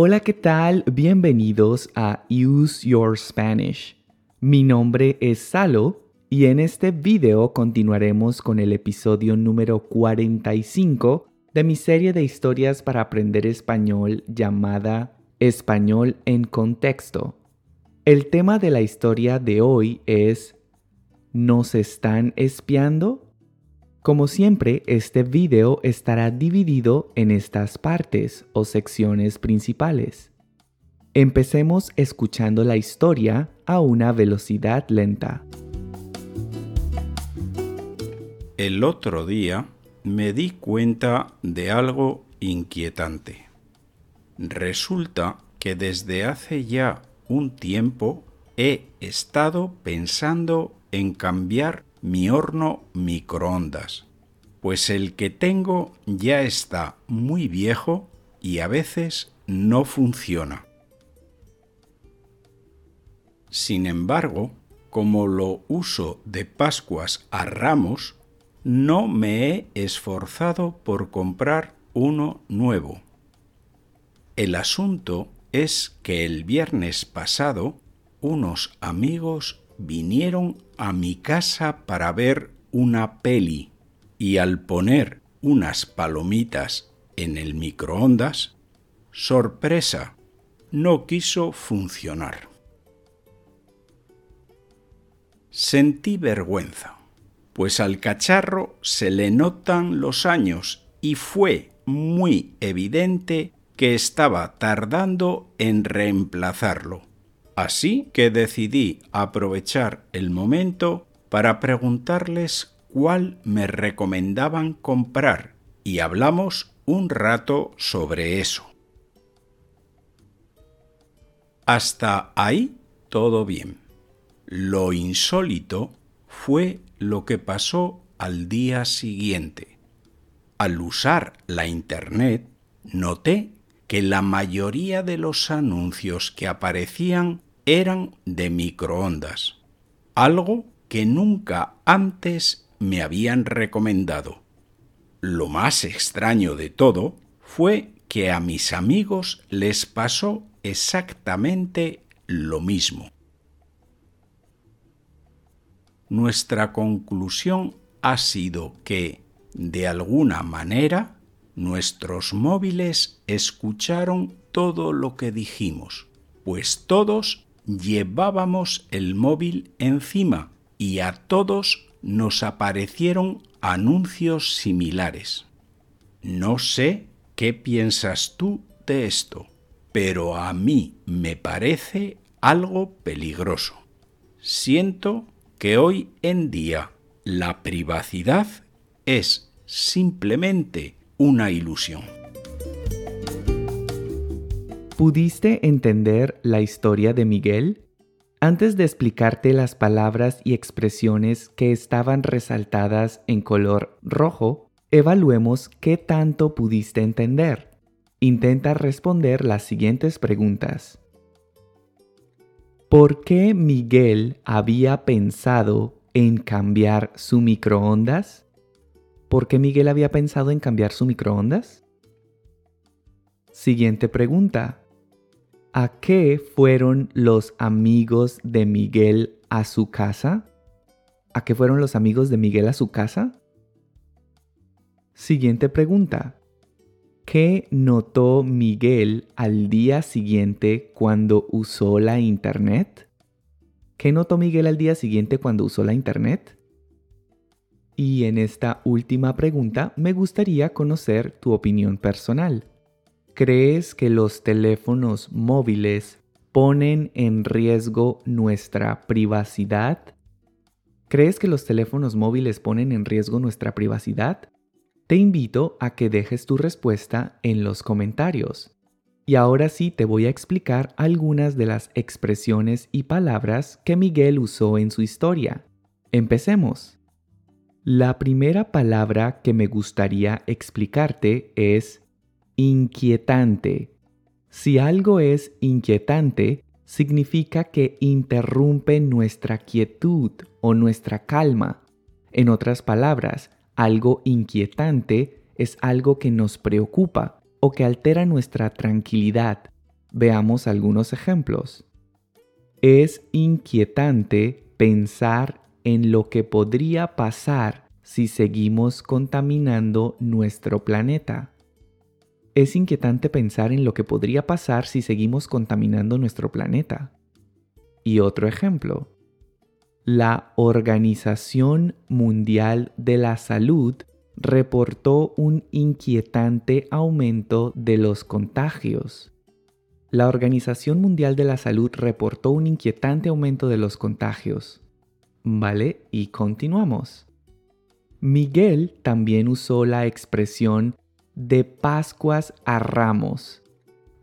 Hola, ¿qué tal? Bienvenidos a Use Your Spanish. Mi nombre es Salo y en este video continuaremos con el episodio número 45 de mi serie de historias para aprender español llamada Español en Contexto. El tema de la historia de hoy es ¿Nos están espiando? Como siempre, este video estará dividido en estas partes o secciones principales. Empecemos escuchando la historia a una velocidad lenta. El otro día me di cuenta de algo inquietante. Resulta que desde hace ya un tiempo he estado pensando en cambiar mi horno microondas, pues el que tengo ya está muy viejo y a veces no funciona. Sin embargo, como lo uso de Pascuas a Ramos, no me he esforzado por comprar uno nuevo. El asunto es que el viernes pasado unos amigos vinieron a mi casa para ver una peli y al poner unas palomitas en el microondas, sorpresa, no quiso funcionar. Sentí vergüenza, pues al cacharro se le notan los años y fue muy evidente que estaba tardando en reemplazarlo. Así que decidí aprovechar el momento para preguntarles cuál me recomendaban comprar y hablamos un rato sobre eso. Hasta ahí todo bien. Lo insólito fue lo que pasó al día siguiente. Al usar la Internet, noté que la mayoría de los anuncios que aparecían eran de microondas, algo que nunca antes me habían recomendado. Lo más extraño de todo fue que a mis amigos les pasó exactamente lo mismo. Nuestra conclusión ha sido que, de alguna manera, nuestros móviles escucharon todo lo que dijimos, pues todos llevábamos el móvil encima y a todos nos aparecieron anuncios similares. No sé qué piensas tú de esto, pero a mí me parece algo peligroso. Siento que hoy en día la privacidad es simplemente una ilusión. ¿Pudiste entender la historia de Miguel? Antes de explicarte las palabras y expresiones que estaban resaltadas en color rojo, evaluemos qué tanto pudiste entender. Intenta responder las siguientes preguntas. ¿Por qué Miguel había pensado en cambiar su microondas? ¿Por qué Miguel había pensado en cambiar su microondas? Siguiente pregunta. ¿A qué fueron los amigos de Miguel a su casa? ¿A qué fueron los amigos de Miguel a su casa? Siguiente pregunta. ¿Qué notó Miguel al día siguiente cuando usó la internet? ¿Qué notó Miguel al día siguiente cuando usó la internet? Y en esta última pregunta me gustaría conocer tu opinión personal. ¿Crees que los teléfonos móviles ponen en riesgo nuestra privacidad? ¿Crees que los teléfonos móviles ponen en riesgo nuestra privacidad? Te invito a que dejes tu respuesta en los comentarios. Y ahora sí te voy a explicar algunas de las expresiones y palabras que Miguel usó en su historia. Empecemos. La primera palabra que me gustaría explicarte es inquietante. Si algo es inquietante, significa que interrumpe nuestra quietud o nuestra calma. En otras palabras, algo inquietante es algo que nos preocupa o que altera nuestra tranquilidad. Veamos algunos ejemplos. Es inquietante pensar en lo que podría pasar si seguimos contaminando nuestro planeta. Es inquietante pensar en lo que podría pasar si seguimos contaminando nuestro planeta. Y otro ejemplo. La Organización Mundial de la Salud reportó un inquietante aumento de los contagios. La Organización Mundial de la Salud reportó un inquietante aumento de los contagios. ¿Vale? Y continuamos. Miguel también usó la expresión de Pascuas a Ramos.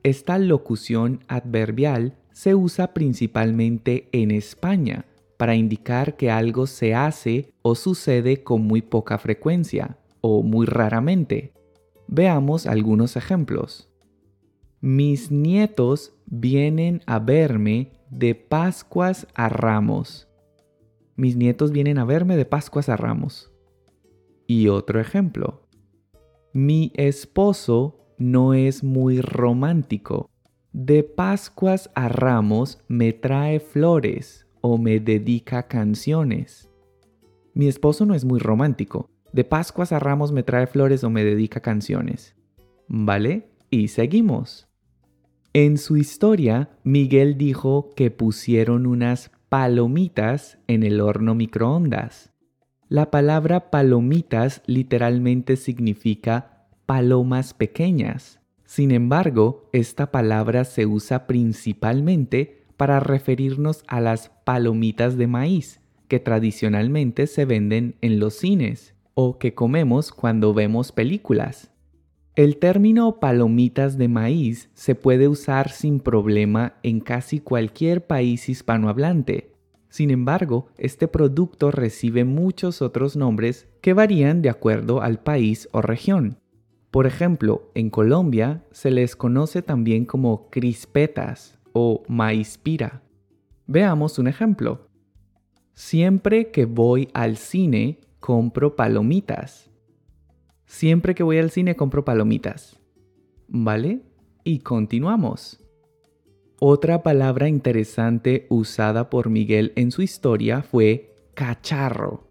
Esta locución adverbial se usa principalmente en España para indicar que algo se hace o sucede con muy poca frecuencia o muy raramente. Veamos algunos ejemplos. Mis nietos vienen a verme de Pascuas a Ramos. Mis nietos vienen a verme de Pascuas a Ramos. Y otro ejemplo. Mi esposo no es muy romántico. De Pascuas a Ramos me trae flores o me dedica canciones. Mi esposo no es muy romántico. De Pascuas a Ramos me trae flores o me dedica canciones. ¿Vale? Y seguimos. En su historia, Miguel dijo que pusieron unas palomitas en el horno microondas. La palabra palomitas literalmente significa palomas pequeñas. Sin embargo, esta palabra se usa principalmente para referirnos a las palomitas de maíz, que tradicionalmente se venden en los cines o que comemos cuando vemos películas. El término palomitas de maíz se puede usar sin problema en casi cualquier país hispanohablante. Sin embargo, este producto recibe muchos otros nombres que varían de acuerdo al país o región. Por ejemplo, en Colombia se les conoce también como crispetas o maíz pira. Veamos un ejemplo. Siempre que voy al cine, compro palomitas. Siempre que voy al cine compro palomitas. ¿Vale? Y continuamos. Otra palabra interesante usada por Miguel en su historia fue cacharro.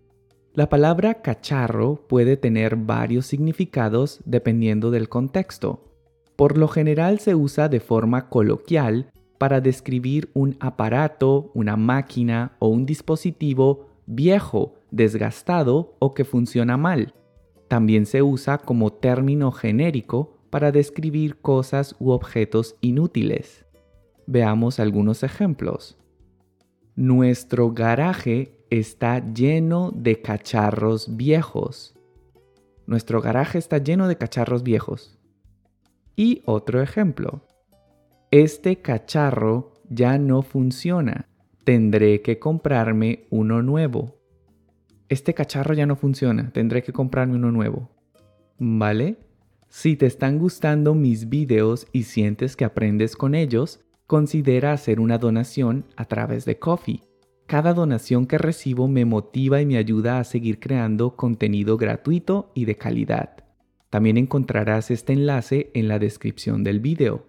La palabra cacharro puede tener varios significados dependiendo del contexto. Por lo general se usa de forma coloquial para describir un aparato, una máquina o un dispositivo viejo, desgastado o que funciona mal. También se usa como término genérico para describir cosas u objetos inútiles. Veamos algunos ejemplos. Nuestro garaje está lleno de cacharros viejos. Nuestro garaje está lleno de cacharros viejos. Y otro ejemplo. Este cacharro ya no funciona. Tendré que comprarme uno nuevo este cacharro ya no funciona, tendré que comprarme uno nuevo. ¿Vale? Si te están gustando mis videos y sientes que aprendes con ellos, considera hacer una donación a través de Coffee. Cada donación que recibo me motiva y me ayuda a seguir creando contenido gratuito y de calidad. También encontrarás este enlace en la descripción del video.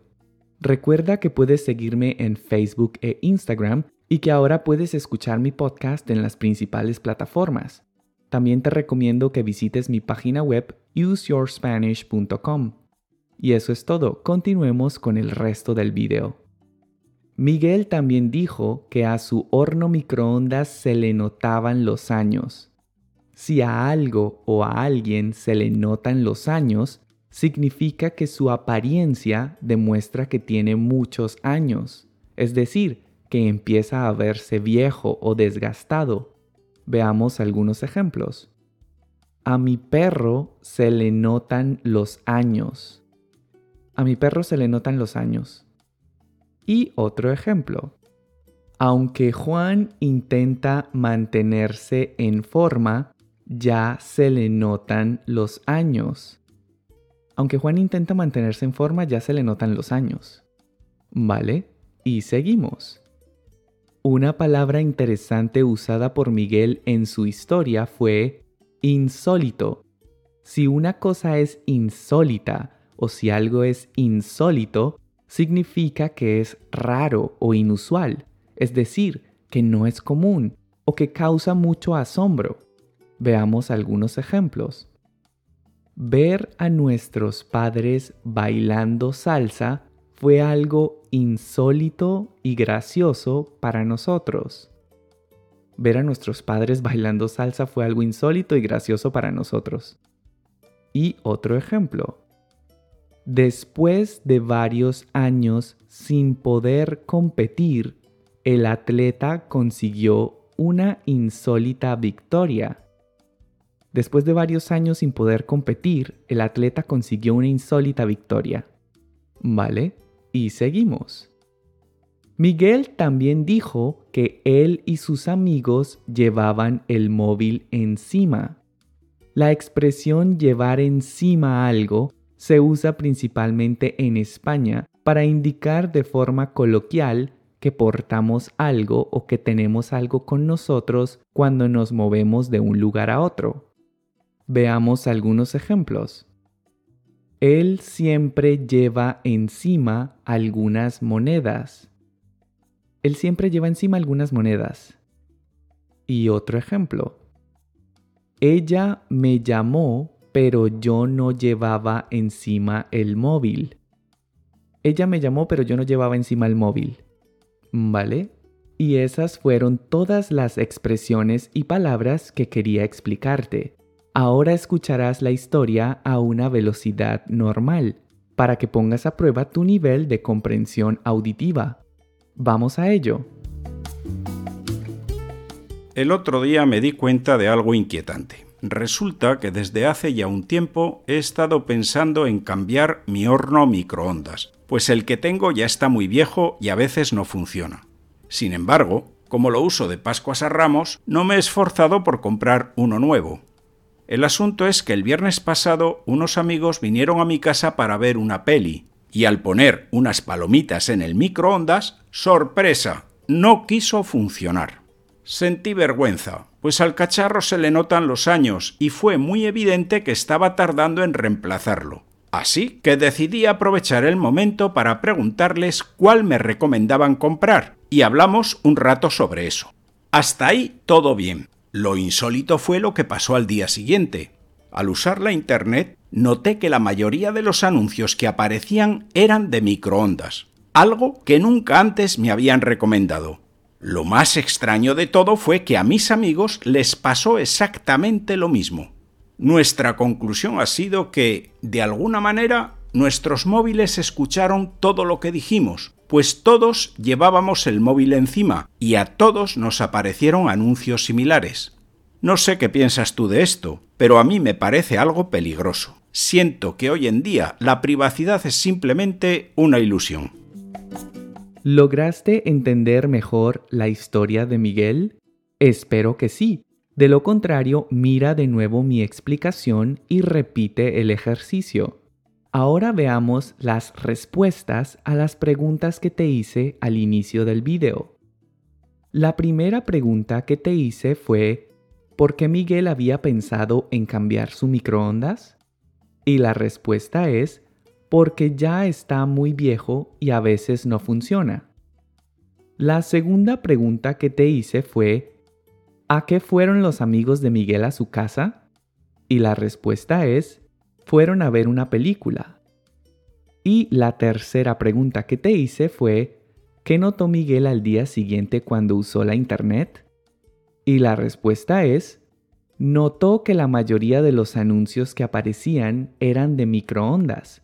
Recuerda que puedes seguirme en Facebook e Instagram y que ahora puedes escuchar mi podcast en las principales plataformas. También te recomiendo que visites mi página web useyourspanish.com. Y eso es todo, continuemos con el resto del video. Miguel también dijo que a su horno microondas se le notaban los años. Si a algo o a alguien se le notan los años, significa que su apariencia demuestra que tiene muchos años. Es decir, que empieza a verse viejo o desgastado. Veamos algunos ejemplos. A mi perro se le notan los años. A mi perro se le notan los años. Y otro ejemplo. Aunque Juan intenta mantenerse en forma, ya se le notan los años. Aunque Juan intenta mantenerse en forma, ya se le notan los años. ¿Vale? Y seguimos. Una palabra interesante usada por Miguel en su historia fue insólito. Si una cosa es insólita o si algo es insólito, significa que es raro o inusual, es decir, que no es común o que causa mucho asombro. Veamos algunos ejemplos. Ver a nuestros padres bailando salsa fue algo insólito y gracioso para nosotros. Ver a nuestros padres bailando salsa fue algo insólito y gracioso para nosotros. Y otro ejemplo. Después de varios años sin poder competir, el atleta consiguió una insólita victoria. Después de varios años sin poder competir, el atleta consiguió una insólita victoria. ¿Vale? Y seguimos. Miguel también dijo que él y sus amigos llevaban el móvil encima. La expresión llevar encima algo se usa principalmente en España para indicar de forma coloquial que portamos algo o que tenemos algo con nosotros cuando nos movemos de un lugar a otro. Veamos algunos ejemplos. Él siempre lleva encima algunas monedas. Él siempre lleva encima algunas monedas. Y otro ejemplo. Ella me llamó, pero yo no llevaba encima el móvil. Ella me llamó, pero yo no llevaba encima el móvil. ¿Vale? Y esas fueron todas las expresiones y palabras que quería explicarte. Ahora escucharás la historia a una velocidad normal para que pongas a prueba tu nivel de comprensión auditiva. Vamos a ello. El otro día me di cuenta de algo inquietante. Resulta que desde hace ya un tiempo he estado pensando en cambiar mi horno microondas, pues el que tengo ya está muy viejo y a veces no funciona. Sin embargo, como lo uso de Pascuas a Ramos, no me he esforzado por comprar uno nuevo, el asunto es que el viernes pasado unos amigos vinieron a mi casa para ver una peli, y al poner unas palomitas en el microondas, sorpresa, no quiso funcionar. Sentí vergüenza, pues al cacharro se le notan los años y fue muy evidente que estaba tardando en reemplazarlo. Así que decidí aprovechar el momento para preguntarles cuál me recomendaban comprar, y hablamos un rato sobre eso. Hasta ahí todo bien, lo insólito fue lo que pasó al día siguiente. Al usar la Internet, noté que la mayoría de los anuncios que aparecían eran de microondas, algo que nunca antes me habían recomendado. Lo más extraño de todo fue que a mis amigos les pasó exactamente lo mismo. Nuestra conclusión ha sido que, de alguna manera, nuestros móviles escucharon todo lo que dijimos, pues todos llevábamos el móvil encima y a todos nos aparecieron anuncios similares. No sé qué piensas tú de esto, pero a mí me parece algo peligroso. Siento que hoy en día la privacidad es simplemente una ilusión. ¿Lograste entender mejor la historia de Miguel? Espero que sí. De lo contrario, mira de nuevo mi explicación y repite el ejercicio. Ahora veamos las respuestas a las preguntas que te hice al inicio del video. La primera pregunta que te hice fue ¿por qué Miguel había pensado en cambiar su microondas? Y la respuesta es porque ya está muy viejo y a veces no funciona. La segunda pregunta que te hice fue ¿a qué fueron los amigos de Miguel a su casa? Y la respuesta es fueron a ver una película. Y la tercera pregunta que te hice fue, ¿qué notó Miguel al día siguiente cuando usó la internet? Y la respuesta es, notó que la mayoría de los anuncios que aparecían eran de microondas,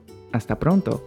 Hasta pronto.